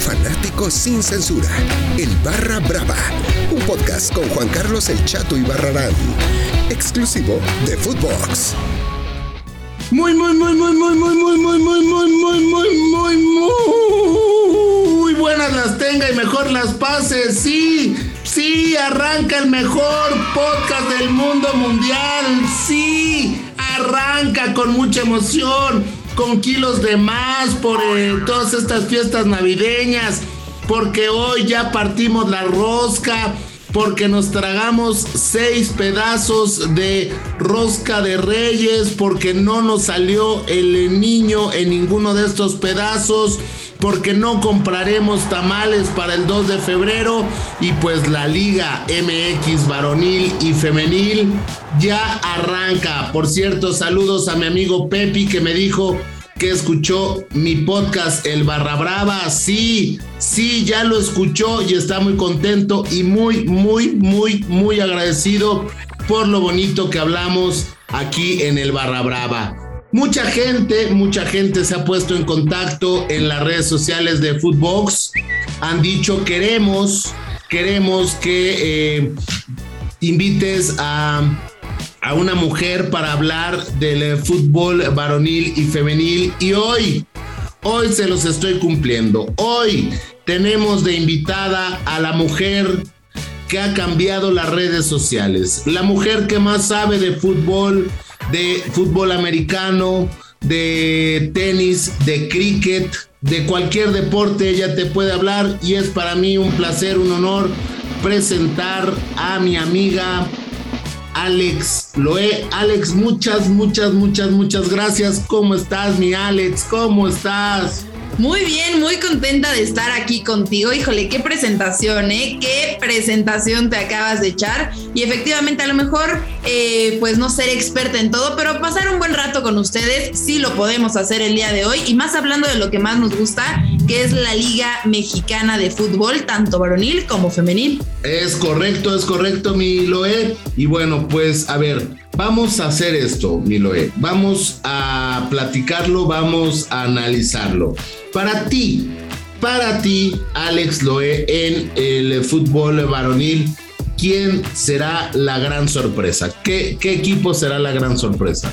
fanático sin censura. El Barra Brava. Un podcast con Juan Carlos El Chato y Barrarán. Exclusivo de Footbox. Muy, muy, muy, muy, muy, muy, muy, muy, muy, muy, muy, muy, muy, muy buenas las tenga y mejor las pase. Sí, sí, arranca el mejor podcast del mundo mundial. Sí, arranca con mucha emoción, con kilos de más por eh, todas estas fiestas navideñas, porque hoy ya partimos la rosca porque nos tragamos seis pedazos de rosca de reyes, porque no nos salió el niño en ninguno de estos pedazos, porque no compraremos tamales para el 2 de febrero y pues la Liga MX varonil y femenil ya arranca. Por cierto, saludos a mi amigo Pepi que me dijo que escuchó mi podcast El Barra Brava. Sí, sí, ya lo escuchó y está muy contento y muy, muy, muy, muy agradecido por lo bonito que hablamos aquí en el Barra Brava. Mucha gente, mucha gente se ha puesto en contacto en las redes sociales de Footbox. Han dicho queremos, queremos que eh, invites a a una mujer para hablar del eh, fútbol varonil y femenil y hoy, hoy se los estoy cumpliendo. Hoy tenemos de invitada a la mujer que ha cambiado las redes sociales, la mujer que más sabe de fútbol, de fútbol americano, de tenis, de cricket, de cualquier deporte, ella te puede hablar y es para mí un placer, un honor presentar a mi amiga Alex Loé. Alex, muchas, muchas, muchas, muchas gracias. ¿Cómo estás, mi Alex? ¿Cómo estás? Muy bien, muy contenta de estar aquí contigo. Híjole, qué presentación, ¿eh? Qué presentación te acabas de echar. Y efectivamente, a lo mejor, eh, pues no ser experta en todo, pero pasar un buen rato con ustedes, sí lo podemos hacer el día de hoy. Y más hablando de lo que más nos gusta, que es la Liga Mexicana de Fútbol, tanto varonil como femenil. Es correcto, es correcto, mi Loé. Y bueno, pues a ver, vamos a hacer esto, mi Loé. Vamos a platicarlo, vamos a analizarlo. Para ti, para ti, Alex Loé, en el fútbol varonil, ¿quién será la gran sorpresa? ¿Qué, qué equipo será la gran sorpresa?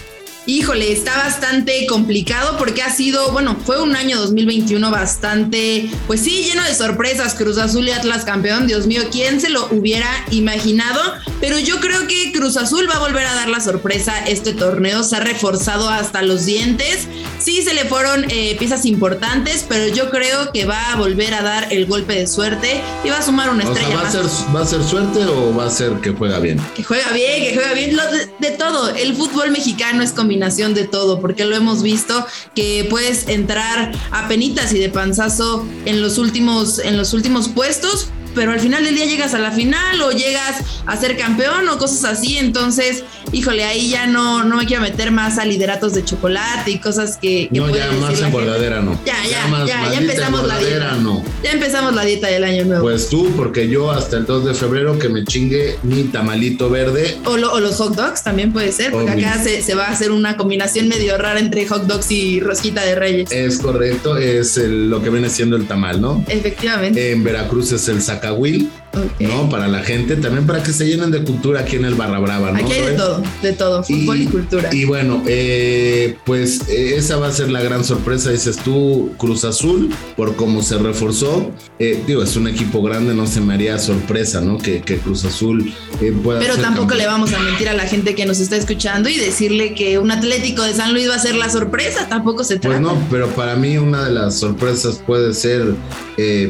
Híjole, está bastante complicado porque ha sido, bueno, fue un año 2021 bastante, pues sí, lleno de sorpresas. Cruz Azul y Atlas campeón, Dios mío, ¿quién se lo hubiera imaginado? Pero yo creo que Cruz Azul va a volver a dar la sorpresa este torneo. Se ha reforzado hasta los dientes. Sí, se le fueron eh, piezas importantes, pero yo creo que va a volver a dar el golpe de suerte y va a sumar una estrella. ¿va, A ser, ¿Va a ser suerte o va a ser que juega bien? Que juega bien, que juega bien. de, de todo. El fútbol mexicano es combinado de todo, porque lo hemos visto que puedes entrar a penitas y de panzazo en los últimos, en los últimos puestos, pero al final del día llegas a la final o llegas a ser campeón o cosas así. Entonces, híjole, ahí ya no, no me quiero meter más a lideratos de chocolate y cosas que. no, ya más en verdadera no. Ya, ya, ya, ya, empezamos la dieta. No. Ya empezamos la dieta del año nuevo. Pues tú, porque yo hasta el 2 de febrero que me chingue mi tamalito verde. O, los hot dogs también puede ser, porque acá se, se, va a hacer una combinación medio rara entre hot dogs y rosquita de reyes. Es correcto, es lo que viene siendo el tamal, ¿no? Efectivamente. En Veracruz es el saca Cahuil ¿no? Para la gente, también para que se llenen de cultura aquí en el Barra Brava, ¿no? Aquí hay de todo, de todo, fútbol y, cultura. Y bueno, eh, pues esa va a ser la gran sorpresa, dices tú, Cruz Azul, por cómo se reforzó. Eh, digo, es un equipo grande, no se me haría sorpresa, ¿no? Que, Cruz Azul eh, pueda. Pero tampoco le vamos a mentir a la gente que nos está escuchando y decirle que un Atlético de San Luis va a ser la sorpresa, tampoco se trata. Pues no, pero para mí una de las sorpresas puede ser,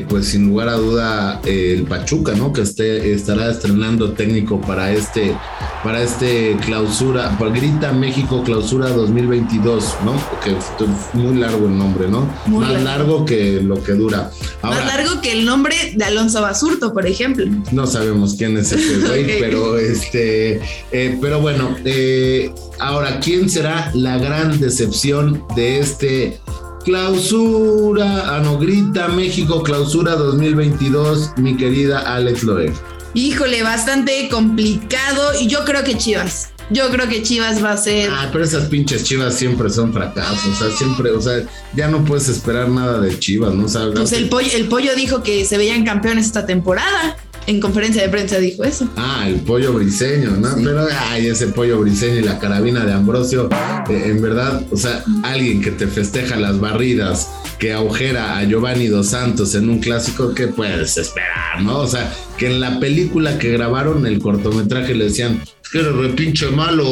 pues sin lugar a duda, el Pachuca, ¿no? Que esté, estará estrenando técnico para este, para este clausura, para Grita México Clausura 2022, ¿no? Porque es muy largo el nombre, ¿no? Más largo. que lo que dura. Más largo que el nombre de Alonso Basurto, por ejemplo. No sabemos quién es ese güey, pero este, eh, pero bueno, eh, ahora, ¿quién será la gran decepción de este Clausura, Anogrita, ah, México, clausura 2022, mi querida Alex Loeb. Híjole, bastante complicado y yo creo que Chivas. Yo creo que Chivas va a ser. Ah, pero esas pinches Chivas siempre son fracasos. O sea, siempre, o sea, ya no puedes esperar nada de Chivas, ¿no? O pues el pollo, el pollo dijo que se veían campeones esta temporada en conferencia de prensa dijo eso. Ah, el pollo briseño, ¿no? Pero, ay, ese pollo briseño y la carabina de Ambrosio, eh, en verdad, o sea, alguien que te festeja las barridas, que agujera a Giovanni Dos Santos en un clásico, ¿qué puedes esperar, no? O sea, que en la película que grabaron, el cortometraje, le decían, es que eres repinche malo,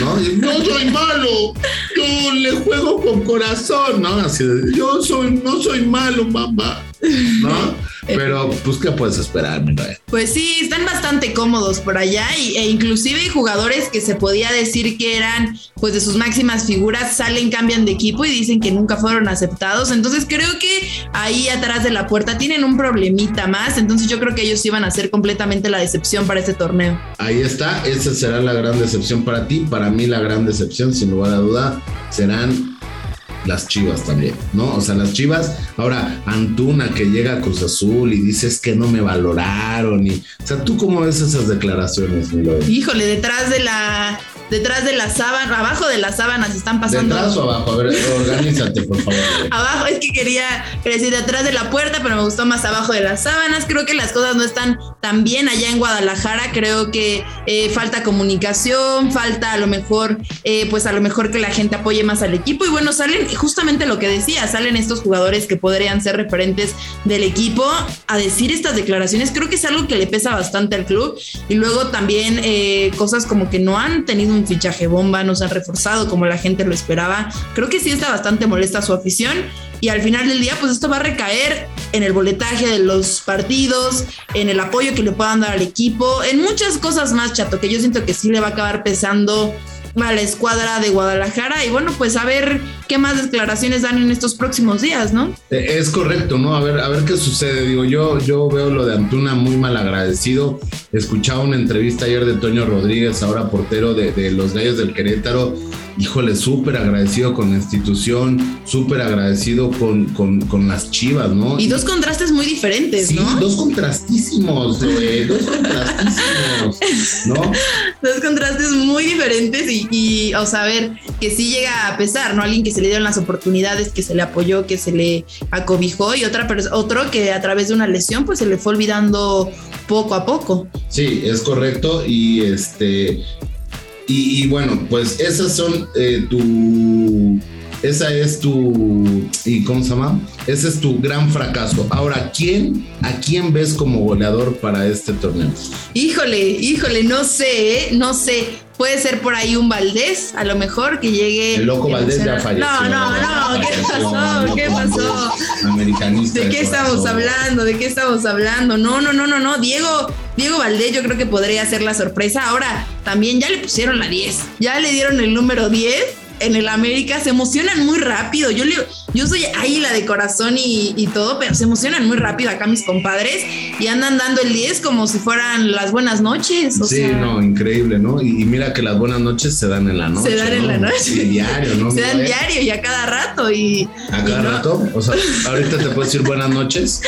¿no? no soy malo, yo le juego con corazón, ¿no? Así de, yo soy, no soy malo, mamá, ¿no? Pero, pues, ¿qué puedes esperar, mi Pues sí, están bastante cómodos por allá y, e inclusive jugadores que se podía decir que eran, pues, de sus máximas figuras, salen, cambian de equipo y dicen que nunca fueron aceptados. Entonces, creo que ahí atrás de la puerta tienen un problemita más. Entonces, yo creo que ellos iban a ser completamente la decepción para este torneo. Ahí está, esa será la gran decepción para ti. Para mí, la gran decepción, sin lugar a duda, serán las Chivas también, ¿no? O sea, las Chivas, ahora Antuna que llega a Cruz Azul y dices que no me valoraron y, o sea, ¿tú cómo ves esas declaraciones, Milo? Híjole, detrás de la detrás de la sábana, abajo de las sábanas están pasando. ¿Detrás o abajo? A ver, organízate, por favor. abajo, es que quería, decir detrás de la puerta, pero me gustó más abajo de las sábanas. Creo que las cosas no están tan bien allá en Guadalajara. Creo que eh, falta comunicación, falta a lo mejor, eh, pues a lo mejor que la gente apoye más al equipo. Y bueno, salen justamente lo que decía, salen estos jugadores que podrían ser referentes del equipo a decir estas declaraciones. Creo que es algo que le pesa bastante al club. Y luego también eh, cosas como que no han tenido un fichaje bomba, no se han reforzado como la gente lo esperaba. Creo que sí está bastante molesta su afición y al final del día pues esto va a recaer en el boletaje de los partidos, en el apoyo que le puedan dar al equipo, en muchas cosas más, chato, que yo siento que sí le va a acabar pesando a la escuadra de Guadalajara y bueno, pues a ver qué más declaraciones dan en estos próximos días, ¿no? Eh, es correcto, ¿no? A ver, a ver qué sucede. Digo, yo, yo veo lo de Antuna muy mal agradecido. Escuchaba una entrevista ayer de Toño Rodríguez, ahora portero de, de los Gallos del Querétaro, híjole, súper agradecido con la institución, súper agradecido con, con, las chivas, ¿no? Y dos contrastes muy diferentes, ¿no? Sí, dos contrastísimos, güey, dos contrastísimos, ¿no? Dos contrastes muy diferentes y, o sea, ver, que sí llega a pesar, ¿no? Alguien que se le dieron las oportunidades, que se le apoyó, que se le acobijó y otra otro que a través de una lesión, pues se le fue olvidando poco a poco. Sí, es correcto y este y, bueno, pues esas son eh, tu. Esa es tu. ¿Y cómo se llama? Ese es tu gran fracaso. Ahora, ¿quién, ¿a quién ves como goleador para este torneo? Híjole, híjole, no sé, ¿eh? no sé. Puede ser por ahí un Valdés, a lo mejor que llegue. El loco Valdés ya falleció. No, no, no, ¿qué pasó? ¿Qué pasó? Americanista. ¿De qué estamos hablando? ¿De qué estamos hablando? No, no, no, no, no. Diego, Diego Valdés yo creo que podría ser la sorpresa. Ahora, también ya le pusieron la 10. Ya le dieron el número 10 en el América se emocionan muy rápido. Yo, le, yo soy ahí la de corazón y, todo, pero se emocionan muy rápido acá mis compadres y andan dando el 10 como si fueran las buenas noches. sí, no, increíble, ¿no? Y, mira que las buenas noches se dan en la noche. Se dan en la noche. Sí, diario, ¿no? Se dan diario y a cada rato. Y, ¿A cada rato? O sea, ahorita te puedo decir buenas noches.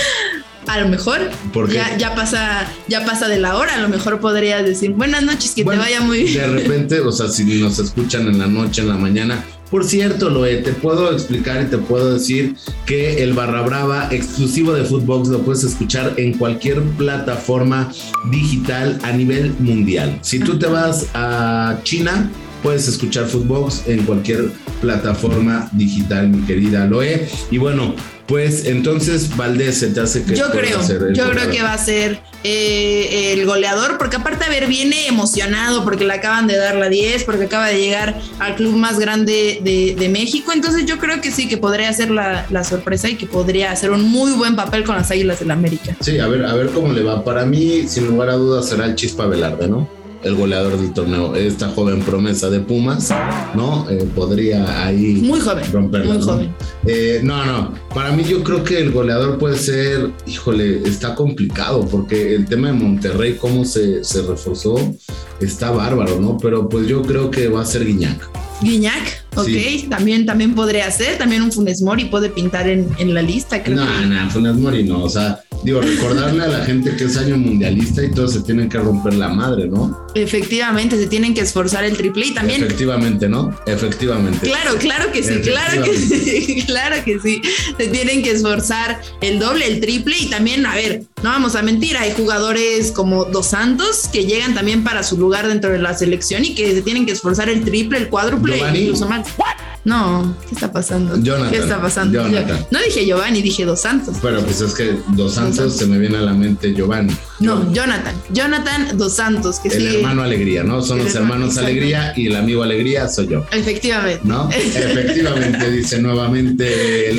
A lo mejor Ya, ya, pasa, ya pasa de la hora, a lo mejor podrías decir buenas noches, que te vaya muy bien. De repente, o sea, si nos escuchan en la noche, en la mañana. Por cierto, Loe, te puedo explicar y te puedo decir que el Barra Brava exclusivo de Footbox lo puedes escuchar en cualquier plataforma digital a nivel mundial. Si tú te vas a China, puedes escuchar Footbox en cualquier plataforma digital, mi querida Loe. Y bueno, pues entonces Valdés se te hace que yo creo, yo creo que va a ser eh, el goleador, porque aparte a ver viene emocionado porque le acaban de dar la 10, porque acaba de llegar al club más grande de, México, entonces yo creo que sí que podría ser la, la, sorpresa y que podría hacer un muy buen papel con las Águilas del la América. Sí, a ver, a ver cómo le va. Para mí, sin lugar a dudas, será el Chispa Velarde, ¿no? El goleador del torneo. Esta joven promesa de Pumas, ¿no? Eh, podría ahí muy joven, romperla. Muy joven. Eh, no, no. Para mí yo creo que el goleador puede ser, híjole, está complicado porque el tema de Monterrey, cómo se, se reforzó, está bárbaro, ¿no? Pero pues yo creo que va a ser Guiñac. Guiñac, ok, también, también podría ser, también un Funes Mori puede pintar en, en la lista, creo. No, no, Funes Mori no, o sea, digo, recordarle a la gente que es año mundialista y todos se tienen que romper la madre, ¿no? Efectivamente, se tienen que esforzar el triple y también. Efectivamente, ¿no? Efectivamente. Claro, claro que sí, claro que sí, claro que sí. Se tienen que esforzar el doble, el triple y también, a ver, no vamos a mentir, hay jugadores como Dos Santos que llegan también para su lugar dentro de la selección y que se tienen que esforzar el triple, el cuádruple, incluso más. No, ¿qué está pasando? Jonathan, ¿Qué está pasando? Jonathan. No dije Giovanni, dije Dos Santos. Pero pues es que Dos Santos se me viene a la mente Giovanni. No, Jonathan. Jonathan Dos Santos, que El sí. hermano Alegría, ¿no? Son El los hermano, hermanos. Alegría y el amigo Alegría soy yo. Efectivamente. ¿No? Efectivamente, dice nuevamente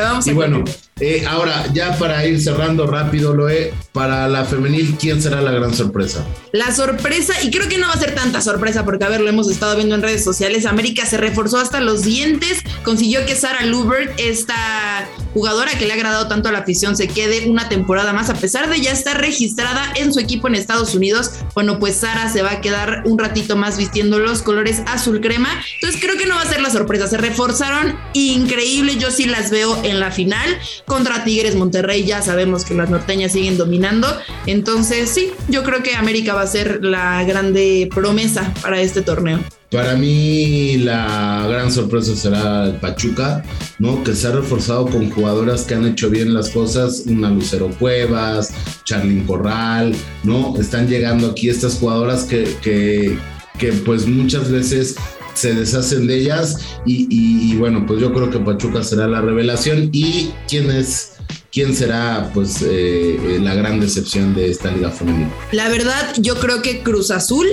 vamos y bueno. Eh, ahora ya para ir cerrando rápido, Loe, para la femenil, ¿quién será la gran sorpresa? La sorpresa, y creo que no va a ser tanta sorpresa porque, a ver, lo hemos estado viendo en redes sociales, América se reforzó hasta los dientes, consiguió que Sara Lubert, esta jugadora que le ha agradado tanto a la afición, se quede una temporada más, a pesar de ya estar registrada en su equipo en Estados Unidos. Bueno, pues Sara se va a quedar un ratito más vistiendo los colores azul crema. Entonces creo que no va a ser la sorpresa, se reforzaron increíble, yo sí las veo en la final contra Tigres Monterrey, ya sabemos que las norteñas siguen dominando, entonces sí, yo creo que América va a ser la grande promesa para este torneo. Para mí la gran sorpresa será el Pachuca, ¿no? Que se ha reforzado con jugadoras que han hecho bien las cosas, una Lucero Cuevas, Charlyn Corral, ¿no? Están llegando aquí estas jugadoras que, que, que pues muchas veces se deshacen de ellas y, y- bueno, pues yo creo que Pachuca será la revelación y quién es, quién será pues eh, eh, la gran decepción de esta liga femenina. La verdad, yo creo que Cruz Azul.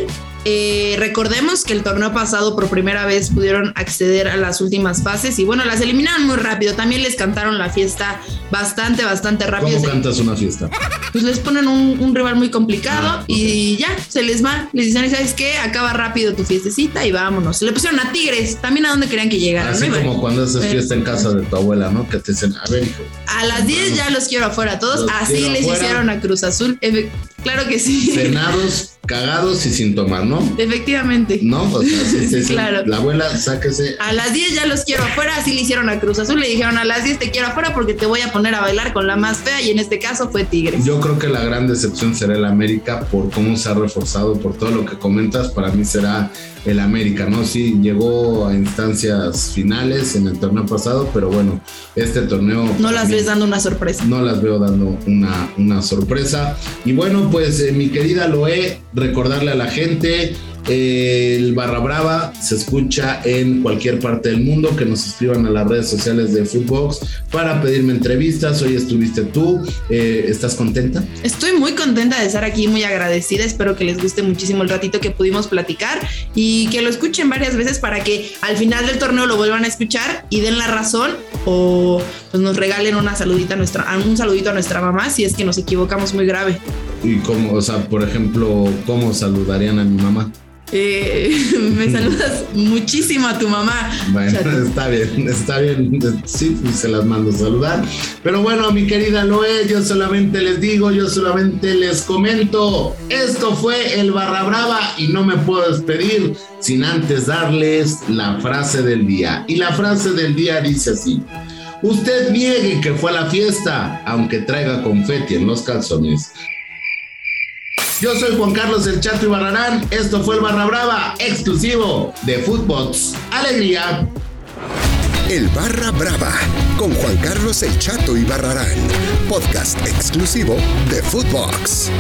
Eh, recordemos que el torneo pasado por primera vez pudieron acceder a las últimas fases y bueno, las eliminaron muy rápido. También les cantaron la fiesta bastante, bastante rápido. ¿Cómo cantas una fiesta? pues les ponen un, un rival muy complicado Ah, y ya, se les va. Les dicen, ¿sabes qué? Acaba rápido tu fiestecita y vámonos. Le pusieron a Tigres, también a donde querían que llegaran. Así como cuando haces eh, fiesta en casa de tu abuela, ¿no? Que te dicen, a ver, hijo, A las 10 ya los quiero afuera todos. Los Así les afuera. hicieron a Cruz Azul. Claro que sí. cenados, cagados y sin tomar, ¿no? Efectivamente. No, o sea, sí, sí, sí. Claro. La abuela, sáquese. A las 10 ya los quiero afuera, así le hicieron a Cruz Azul, le dijeron a las 10 te quiero afuera porque te voy a poner a bailar con la más fea y en este caso fue Tigres. Yo creo que la gran decepción será el América por cómo se ha reforzado, por todo lo que comentas. Para mí será el América, ¿no? Sí, llegó a instancias finales en el torneo pasado, pero bueno, este torneo. no las ves dando una sorpresa. no las veo dando una, una sorpresa. Y bueno, pues eh, mi querida Loé, recordarle a la gente, el Barra Brava se escucha en cualquier parte del mundo, que nos escriban a las redes sociales de Footbox para pedirme entrevistas. Hoy estuviste tú, eh, ¿estás contenta? Estoy muy contenta de estar aquí, muy agradecida. Espero que les guste muchísimo el ratito que pudimos platicar y que lo escuchen varias veces para que al final del torneo lo vuelvan a escuchar y den la razón o pues nos regalen una saludita a nuestra, un saludito a nuestra mamá si es que nos equivocamos muy grave. Y cómo, o sea, por ejemplo, ¿cómo saludarían a mi mamá? Eh, me saludas muchísimo a tu mamá. Bueno, Chato. está bien, está bien. Sí, pues se las mando a saludar. Pero bueno, mi querida Loe, yo solamente les digo, yo solamente les comento. Esto fue el Barra Brava y no me puedo despedir sin antes darles la frase del día. Y la frase del día dice así. Usted niegue que fue a la fiesta, aunque traiga confeti en los calzones. Yo soy Juan Carlos El Chato Ibarrarán. Esto fue el Barra Brava, exclusivo de Footbox. Alegría. El Barra Brava con Juan Carlos El Chato y Barrarán, podcast exclusivo de Footbox.